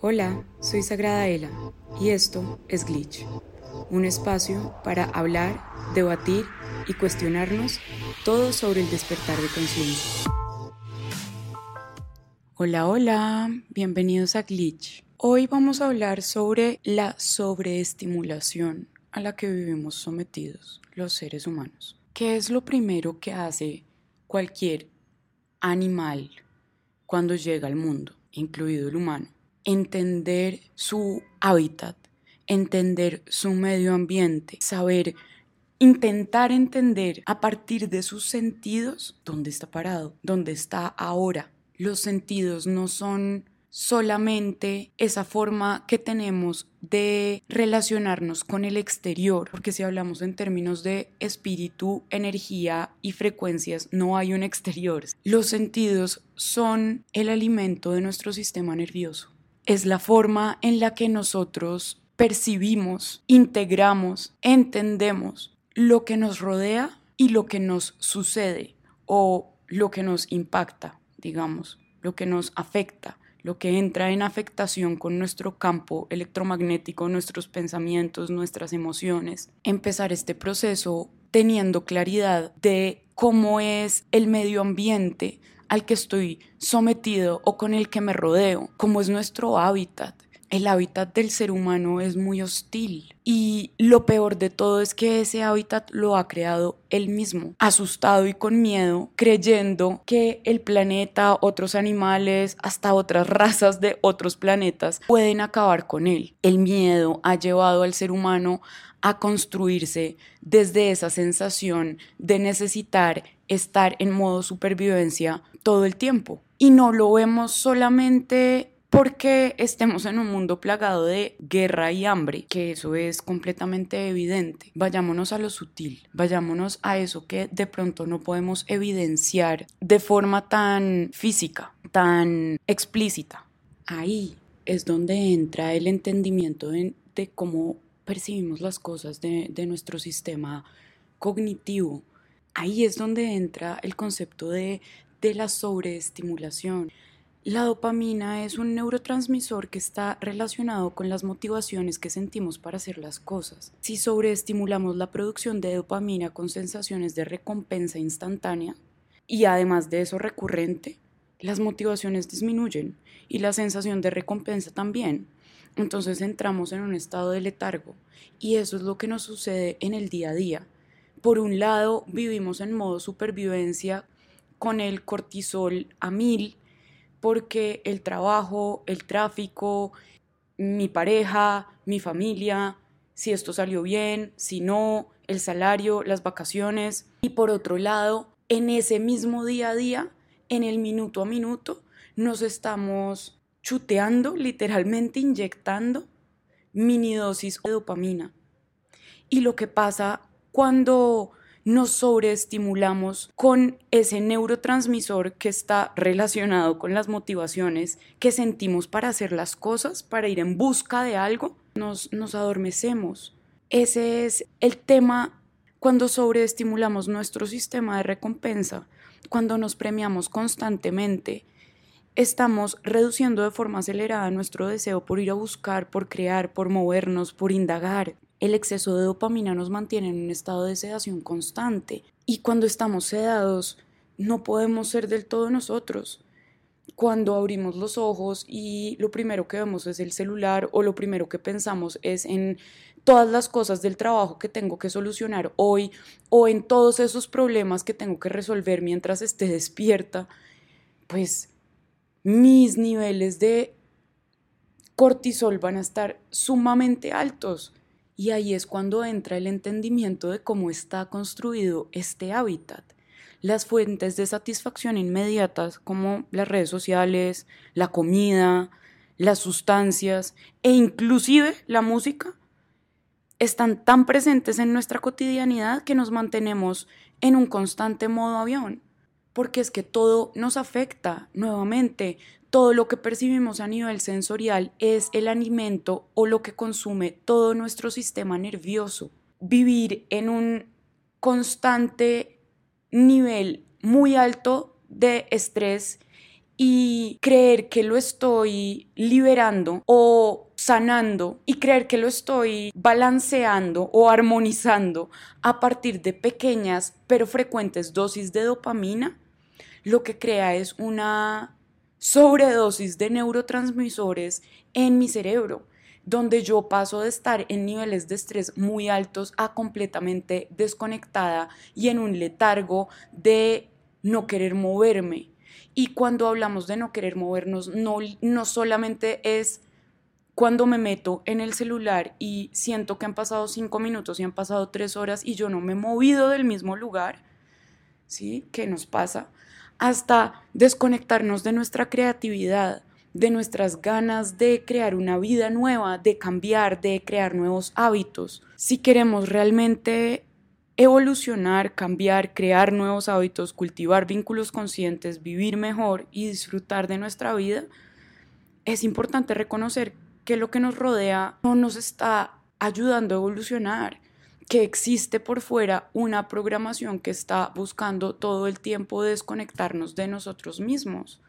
Hola, soy Sagrada Ela y esto es Glitch, un espacio para hablar, debatir y cuestionarnos todo sobre el despertar de conciencia. Hola, hola, bienvenidos a Glitch. Hoy vamos a hablar sobre la sobreestimulación a la que vivimos sometidos los seres humanos. ¿Qué es lo primero que hace cualquier animal cuando llega al mundo, incluido el humano? Entender su hábitat, entender su medio ambiente, saber intentar entender a partir de sus sentidos dónde está parado, dónde está ahora. Los sentidos no son solamente esa forma que tenemos de relacionarnos con el exterior, porque si hablamos en términos de espíritu, energía y frecuencias, no hay un exterior. Los sentidos son el alimento de nuestro sistema nervioso es la forma en la que nosotros percibimos, integramos, entendemos lo que nos rodea y lo que nos sucede o lo que nos impacta, digamos, lo que nos afecta, lo que entra en afectación con nuestro campo electromagnético, nuestros pensamientos, nuestras emociones. Empezar este proceso teniendo claridad de cómo es el medio ambiente al que estoy sometido o con el que me rodeo, como es nuestro hábitat. El hábitat del ser humano es muy hostil y lo peor de todo es que ese hábitat lo ha creado él mismo, asustado y con miedo, creyendo que el planeta, otros animales, hasta otras razas de otros planetas pueden acabar con él. El miedo ha llevado al ser humano a construirse desde esa sensación de necesitar estar en modo supervivencia todo el tiempo. Y no lo vemos solamente porque estemos en un mundo plagado de guerra y hambre, que eso es completamente evidente. Vayámonos a lo sutil, vayámonos a eso que de pronto no podemos evidenciar de forma tan física, tan explícita. Ahí es donde entra el entendimiento de, cómo percibimos las cosas de, nuestro sistema cognitivo. Ahí es donde entra el concepto de de la sobreestimulación. La dopamina es un neurotransmisor que está relacionado con las motivaciones que sentimos para hacer las cosas. Si sobreestimulamos la producción de dopamina con sensaciones de recompensa instantánea y además de eso recurrente, las motivaciones disminuyen y la sensación de recompensa también. Entonces entramos en un estado de letargo y eso es lo que nos sucede en el día a día. Por un lado, vivimos en modo supervivencia con el cortisol a mil porque el trabajo, el tráfico, mi pareja, mi familia, si esto salió bien, si no, el salario, las vacaciones. Y por otro lado, en ese mismo día a día, en el minuto a minuto, nos estamos chuteando, literalmente inyectando mini dosis de dopamina. Y lo que pasa cuando nos sobreestimulamos con ese neurotransmisor que está relacionado con las motivaciones que sentimos para hacer las cosas, para ir en busca de algo, nos, nos adormecemos. Ese es el tema cuando sobreestimulamos nuestro sistema de recompensa, cuando nos premiamos constantemente, estamos reduciendo de forma acelerada nuestro deseo por ir a buscar, por crear, por movernos, por indagar. El exceso de dopamina nos mantiene en un estado de sedación constante y cuando estamos sedados no podemos ser del todo nosotros. Cuando abrimos los ojos y lo primero que vemos es el celular o lo primero que pensamos es en todas las cosas del trabajo que tengo que solucionar hoy o en todos esos problemas que tengo que resolver mientras esté despierta, pues mis niveles de cortisol van a estar sumamente altos y ahí es cuando entra el entendimiento de cómo está construido este hábitat. Las fuentes de satisfacción inmediatas como las redes sociales, la comida, las sustancias e inclusive la música están tan presentes en nuestra cotidianidad que nos mantenemos en un constante modo avión, porque es que todo nos afecta nuevamente, todo lo que percibimos a nivel sensorial es el alimento o lo que consume todo nuestro sistema nervioso. Vivir en un constante nivel muy alto de estrés y creer que lo estoy liberando o sanando y creer que lo estoy balanceando o armonizando a partir de pequeñas pero frecuentes dosis de dopamina, lo que crea es una sobredosis de neurotransmisores en mi cerebro donde yo paso de estar en niveles de estrés muy altos a completamente desconectada y en un letargo de no querer moverme. Y cuando hablamos de no querer movernos, no, no solamente es cuando me meto en el celular y siento que han pasado cinco minutos y han pasado tres horas y yo no me he movido del mismo lugar, ¿sí? ¿Qué nos pasa? Hasta desconectarnos de nuestra creatividad, de nuestras ganas de crear una vida nueva, de cambiar, de crear nuevos hábitos. Si queremos realmente evolucionar, cambiar, crear nuevos hábitos, cultivar vínculos conscientes, vivir mejor y disfrutar de nuestra vida, es importante reconocer que lo que nos rodea no nos está ayudando a evolucionar, que existe por fuera una programación que está buscando todo el tiempo desconectarnos de nosotros mismos.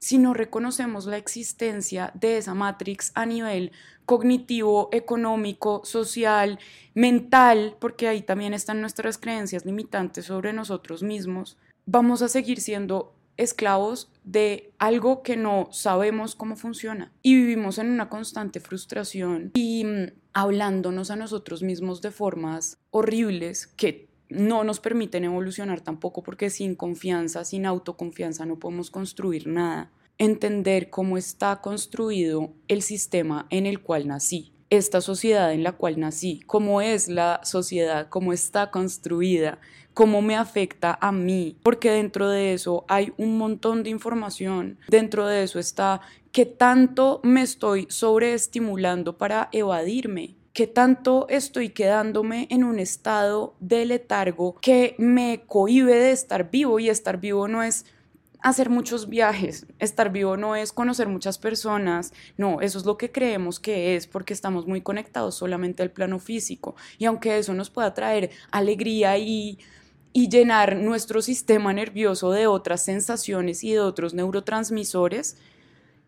Si no reconocemos la existencia de esa matrix a nivel cognitivo, económico, social, mental, porque ahí también están nuestras creencias limitantes sobre nosotros mismos, vamos a seguir siendo esclavos de algo que no sabemos cómo funciona y vivimos en una constante frustración y mm, hablándonos a nosotros mismos de formas horribles que no nos permiten evolucionar tampoco porque sin confianza, sin autoconfianza no podemos construir nada. Entender cómo está construido el sistema en el cual nací, esta sociedad en la cual nací, cómo es la sociedad, cómo está construida, cómo me afecta a mí, porque dentro de eso hay un montón de información, dentro de eso está qué tanto me estoy sobreestimulando para evadirme, qué tanto estoy quedándome en un estado de letargo que me cohibe de estar vivo y estar vivo no es hacer muchos viajes, estar vivo no es conocer muchas personas, no, eso es lo que creemos que es porque estamos muy conectados solamente al plano físico y aunque eso nos pueda traer alegría y, llenar nuestro sistema nervioso de otras sensaciones y de otros neurotransmisores,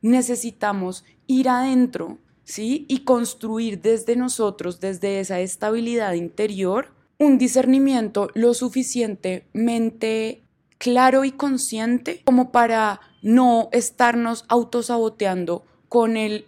necesitamos ir adentro ¿sí? Y construir desde nosotros, desde esa estabilidad interior, un discernimiento lo suficientemente claro y consciente como para no estarnos autosaboteando con el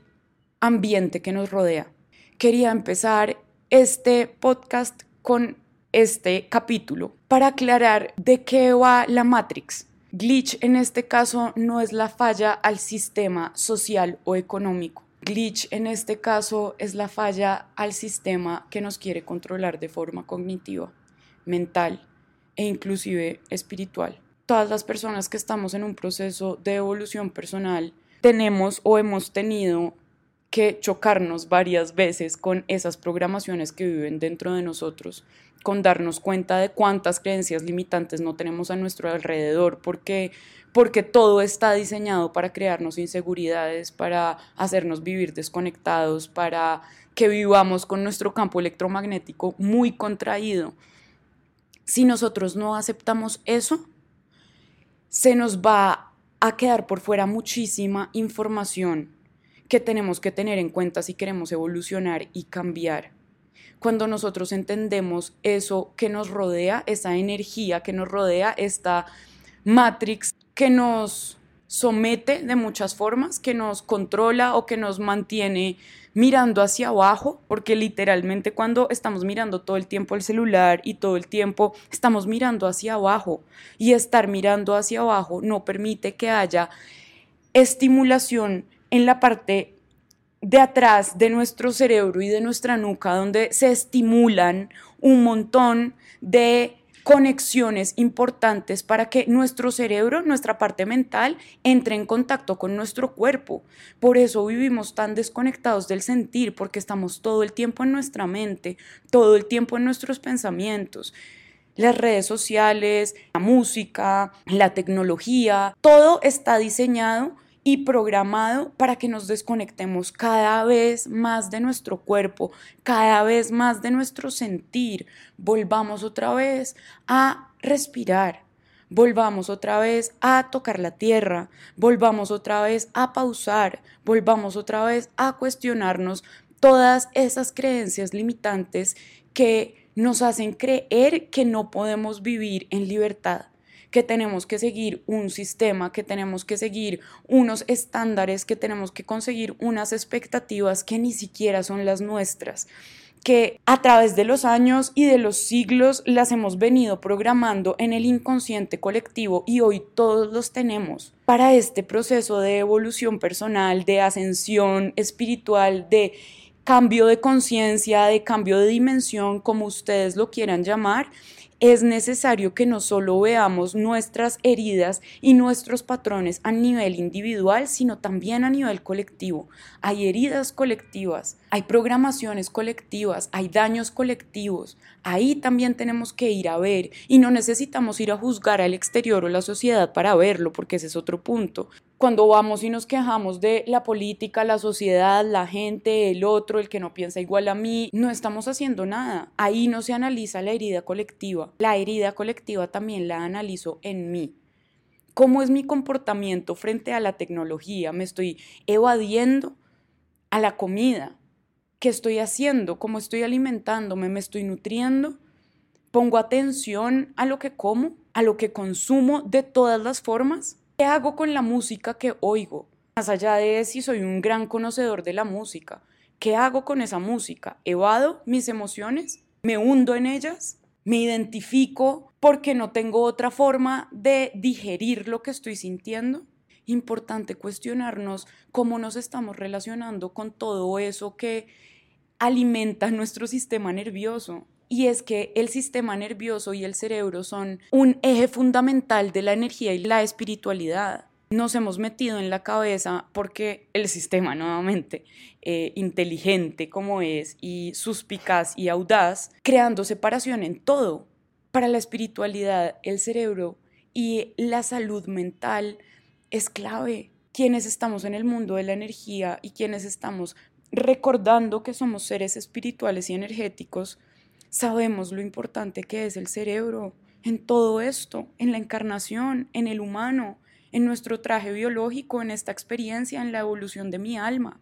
ambiente que nos rodea. Quería empezar este podcast con este capítulo para aclarar de qué va la Matrix. Glitch en este caso no es la falla al sistema social o económico. Glitch en este caso es la falla al sistema que nos quiere controlar de forma cognitiva, mental e inclusive espiritual. Todas las personas que estamos en un proceso de evolución personal tenemos o hemos tenido que chocarnos varias veces con esas programaciones que viven dentro de nosotros, con darnos cuenta de cuántas creencias limitantes no tenemos a nuestro alrededor, porque porque todo está diseñado para crearnos inseguridades, para hacernos vivir desconectados, para que vivamos con nuestro campo electromagnético muy contraído. Si nosotros no aceptamos eso, se nos va a quedar por fuera muchísima información que tenemos que tener en cuenta si queremos evolucionar y cambiar. Cuando nosotros entendemos eso que nos rodea, esa energía que nos rodea, esta matrix que nos somete de muchas formas, que nos controla o que nos mantiene mirando hacia abajo, porque literalmente cuando estamos mirando todo el tiempo el celular y todo el tiempo estamos mirando hacia abajo y estar mirando hacia abajo no permite que haya estimulación en la parte de atrás de nuestro cerebro y de nuestra nuca, donde se estimulan un montón de conexiones importantes para que nuestro cerebro, nuestra parte mental, entre en contacto con nuestro cuerpo. Por eso vivimos tan desconectados del sentir, porque estamos todo el tiempo en nuestra mente, todo el tiempo en nuestros pensamientos. Las redes sociales, la música, la tecnología, todo está diseñado y programado para que nos desconectemos cada vez más de nuestro cuerpo, cada vez más de nuestro sentir. Volvamos otra vez a respirar, volvamos otra vez a tocar la tierra, volvamos otra vez a pausar, volvamos otra vez a cuestionarnos todas esas creencias limitantes que nos hacen creer que no podemos vivir en libertad que tenemos que seguir un sistema, que tenemos que seguir unos estándares, que tenemos que conseguir unas expectativas que ni siquiera son las nuestras que a través de los años y de los siglos las hemos venido programando en el inconsciente colectivo y hoy todos los tenemos. Para este proceso de evolución personal, de ascensión espiritual, de cambio de conciencia, de cambio de dimensión, como ustedes lo quieran llamar, es necesario que no solo veamos nuestras heridas y nuestros patrones a nivel individual, sino también a nivel colectivo. Hay heridas colectivas, hay programaciones colectivas, hay daños colectivos. Ahí también tenemos que ir a ver y no necesitamos ir a juzgar al exterior o la sociedad para verlo, porque ese es otro punto cuando vamos y nos quejamos de la política, la sociedad, la gente, el otro, el que no piensa igual a mí, no estamos haciendo nada. Ahí no se analiza la herida colectiva. La herida colectiva también la analizo en mí. ¿Cómo es mi comportamiento frente a la tecnología? ¿Me estoy evadiendo a la comida? ¿Qué estoy haciendo? ¿Cómo estoy alimentándome? ¿Me estoy nutriendo? ¿Pongo atención a lo que como? ¿A lo que consumo de todas las formas? ¿Qué hago con la música que oigo? Más allá de si soy un gran conocedor de la música, ¿qué hago con esa música? ¿Evado mis emociones? ¿Me hundo en ellas? ¿Me identifico porque no tengo otra forma de digerir lo que estoy sintiendo? Importante cuestionarnos cómo nos estamos relacionando con todo eso que alimenta nuestro sistema nervioso y es que el sistema nervioso y el cerebro son un eje fundamental de la energía y la espiritualidad. Nos hemos metido en la cabeza porque el sistema, nuevamente, eh, inteligente como es y suspicaz y audaz, creando separación en todo. Para la espiritualidad, el cerebro y la salud mental es clave. Quienes estamos en el mundo de la energía y quienes estamos recordando que somos seres espirituales y energéticos, sabemos lo importante que es el cerebro en todo esto, en la encarnación, en el humano, en nuestro traje biológico, en esta experiencia, en la evolución de mi alma.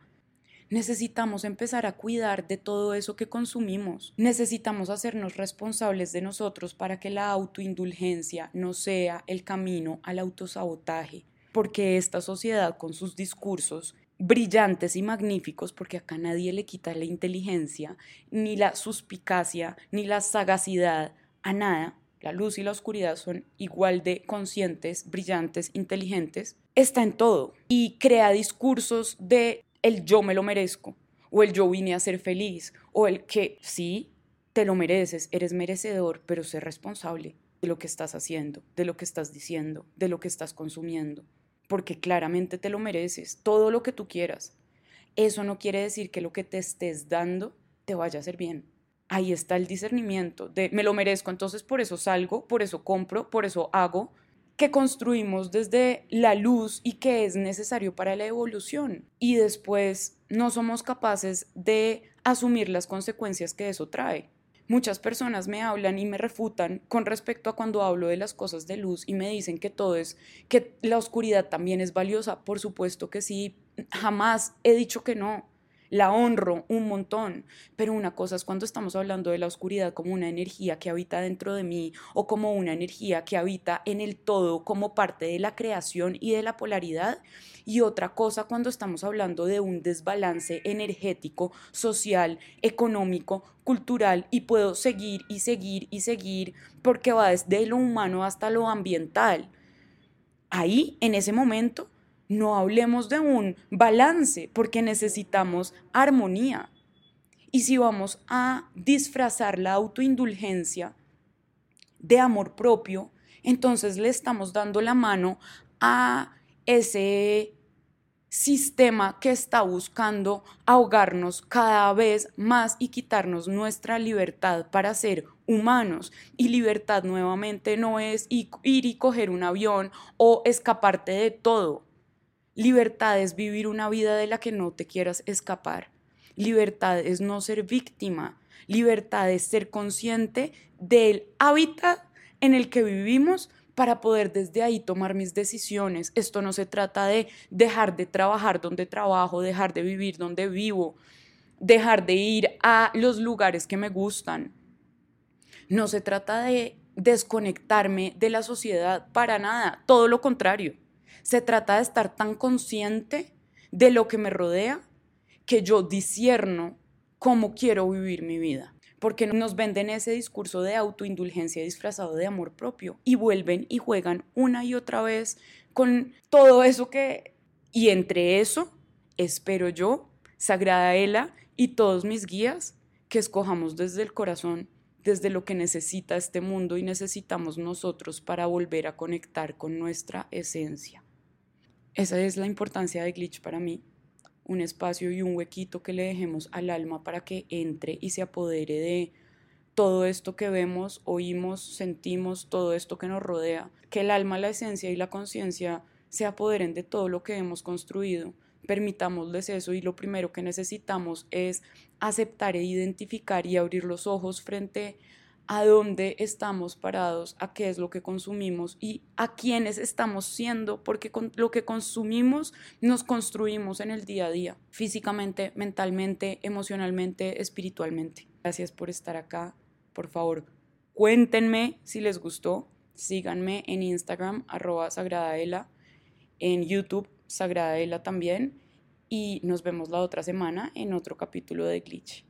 Necesitamos empezar a cuidar de todo eso que consumimos. Necesitamos hacernos responsables de nosotros para que la autoindulgencia no sea el camino al autosabotaje, porque esta sociedad con sus discursos brillantes y magníficos, porque acá nadie le quita la inteligencia, ni la suspicacia, ni la sagacidad a nada. La luz y la oscuridad son igual de conscientes, brillantes, inteligentes. Está en todo y crea discursos de el yo me lo merezco, o el yo vine a ser feliz, o el que sí, te lo mereces, eres merecedor, pero sé responsable de lo que estás haciendo, de lo que estás diciendo, de lo que estás consumiendo porque claramente te lo mereces, todo lo que tú quieras. Eso no quiere decir que lo que te estés dando te vaya a hacer bien. Ahí está el discernimiento de me lo merezco, entonces por eso salgo, por eso compro, por eso hago, que construimos desde la luz y que es necesario para la evolución. Y después no somos capaces de asumir las consecuencias que eso trae. Muchas personas me hablan y me refutan con respecto a cuando hablo de las cosas de luz y me dicen que todo es, que la oscuridad también es valiosa. Por supuesto que sí, jamás he dicho que no la honro un montón, pero una cosa es cuando estamos hablando de la oscuridad como una energía que habita dentro de mí o como una energía que habita en el todo como parte de la creación y de la polaridad, y otra cosa cuando estamos hablando de un desbalance energético, social, económico, cultural, y puedo seguir y seguir y seguir porque va desde lo humano hasta lo ambiental. Ahí, en ese momento, no hablemos de un balance porque necesitamos armonía. Y si vamos a disfrazar la autoindulgencia de amor propio, entonces le estamos dando la mano a ese sistema que está buscando ahogarnos cada vez más y quitarnos nuestra libertad para ser humanos. Y libertad nuevamente no es ir y coger un avión o escaparte de todo. Libertad es vivir una vida de la que no te quieras escapar. Libertad es no ser víctima. Libertad es ser consciente del hábitat en el que vivimos para poder desde ahí tomar mis decisiones. Esto no se trata de dejar de trabajar donde trabajo, dejar de vivir donde vivo, dejar de ir a los lugares que me gustan. No se trata de desconectarme de la sociedad para nada, todo lo contrario. Se trata de estar tan consciente de lo que me rodea que yo disierno cómo quiero vivir mi vida. Porque nos venden ese discurso de autoindulgencia disfrazado de amor propio y vuelven y juegan una y otra vez con todo eso que... Y entre eso, espero yo, Sagrada Ela y todos mis guías, que escojamos desde el corazón, desde lo que necesita este mundo y necesitamos nosotros para volver a conectar con nuestra esencia. Esa es la importancia de Glitch para mí, un espacio y un huequito que le dejemos al alma para que entre y se apodere de todo esto que vemos, oímos, sentimos, todo esto que nos rodea, que el alma, la esencia y la conciencia se apoderen de todo lo que hemos construido, permitámosles eso y lo primero que necesitamos es aceptar e identificar y abrir los ojos frente a dónde estamos parados, a qué es lo que consumimos y a quiénes estamos siendo, porque con lo que consumimos nos construimos en el día a día, físicamente, mentalmente, emocionalmente, espiritualmente. Gracias por estar acá. Por favor, cuéntenme si les gustó. Síganme en Instagram, arroba Sagradaela, en YouTube, Sagradaela también. Y nos vemos la otra semana en otro capítulo de Glitch.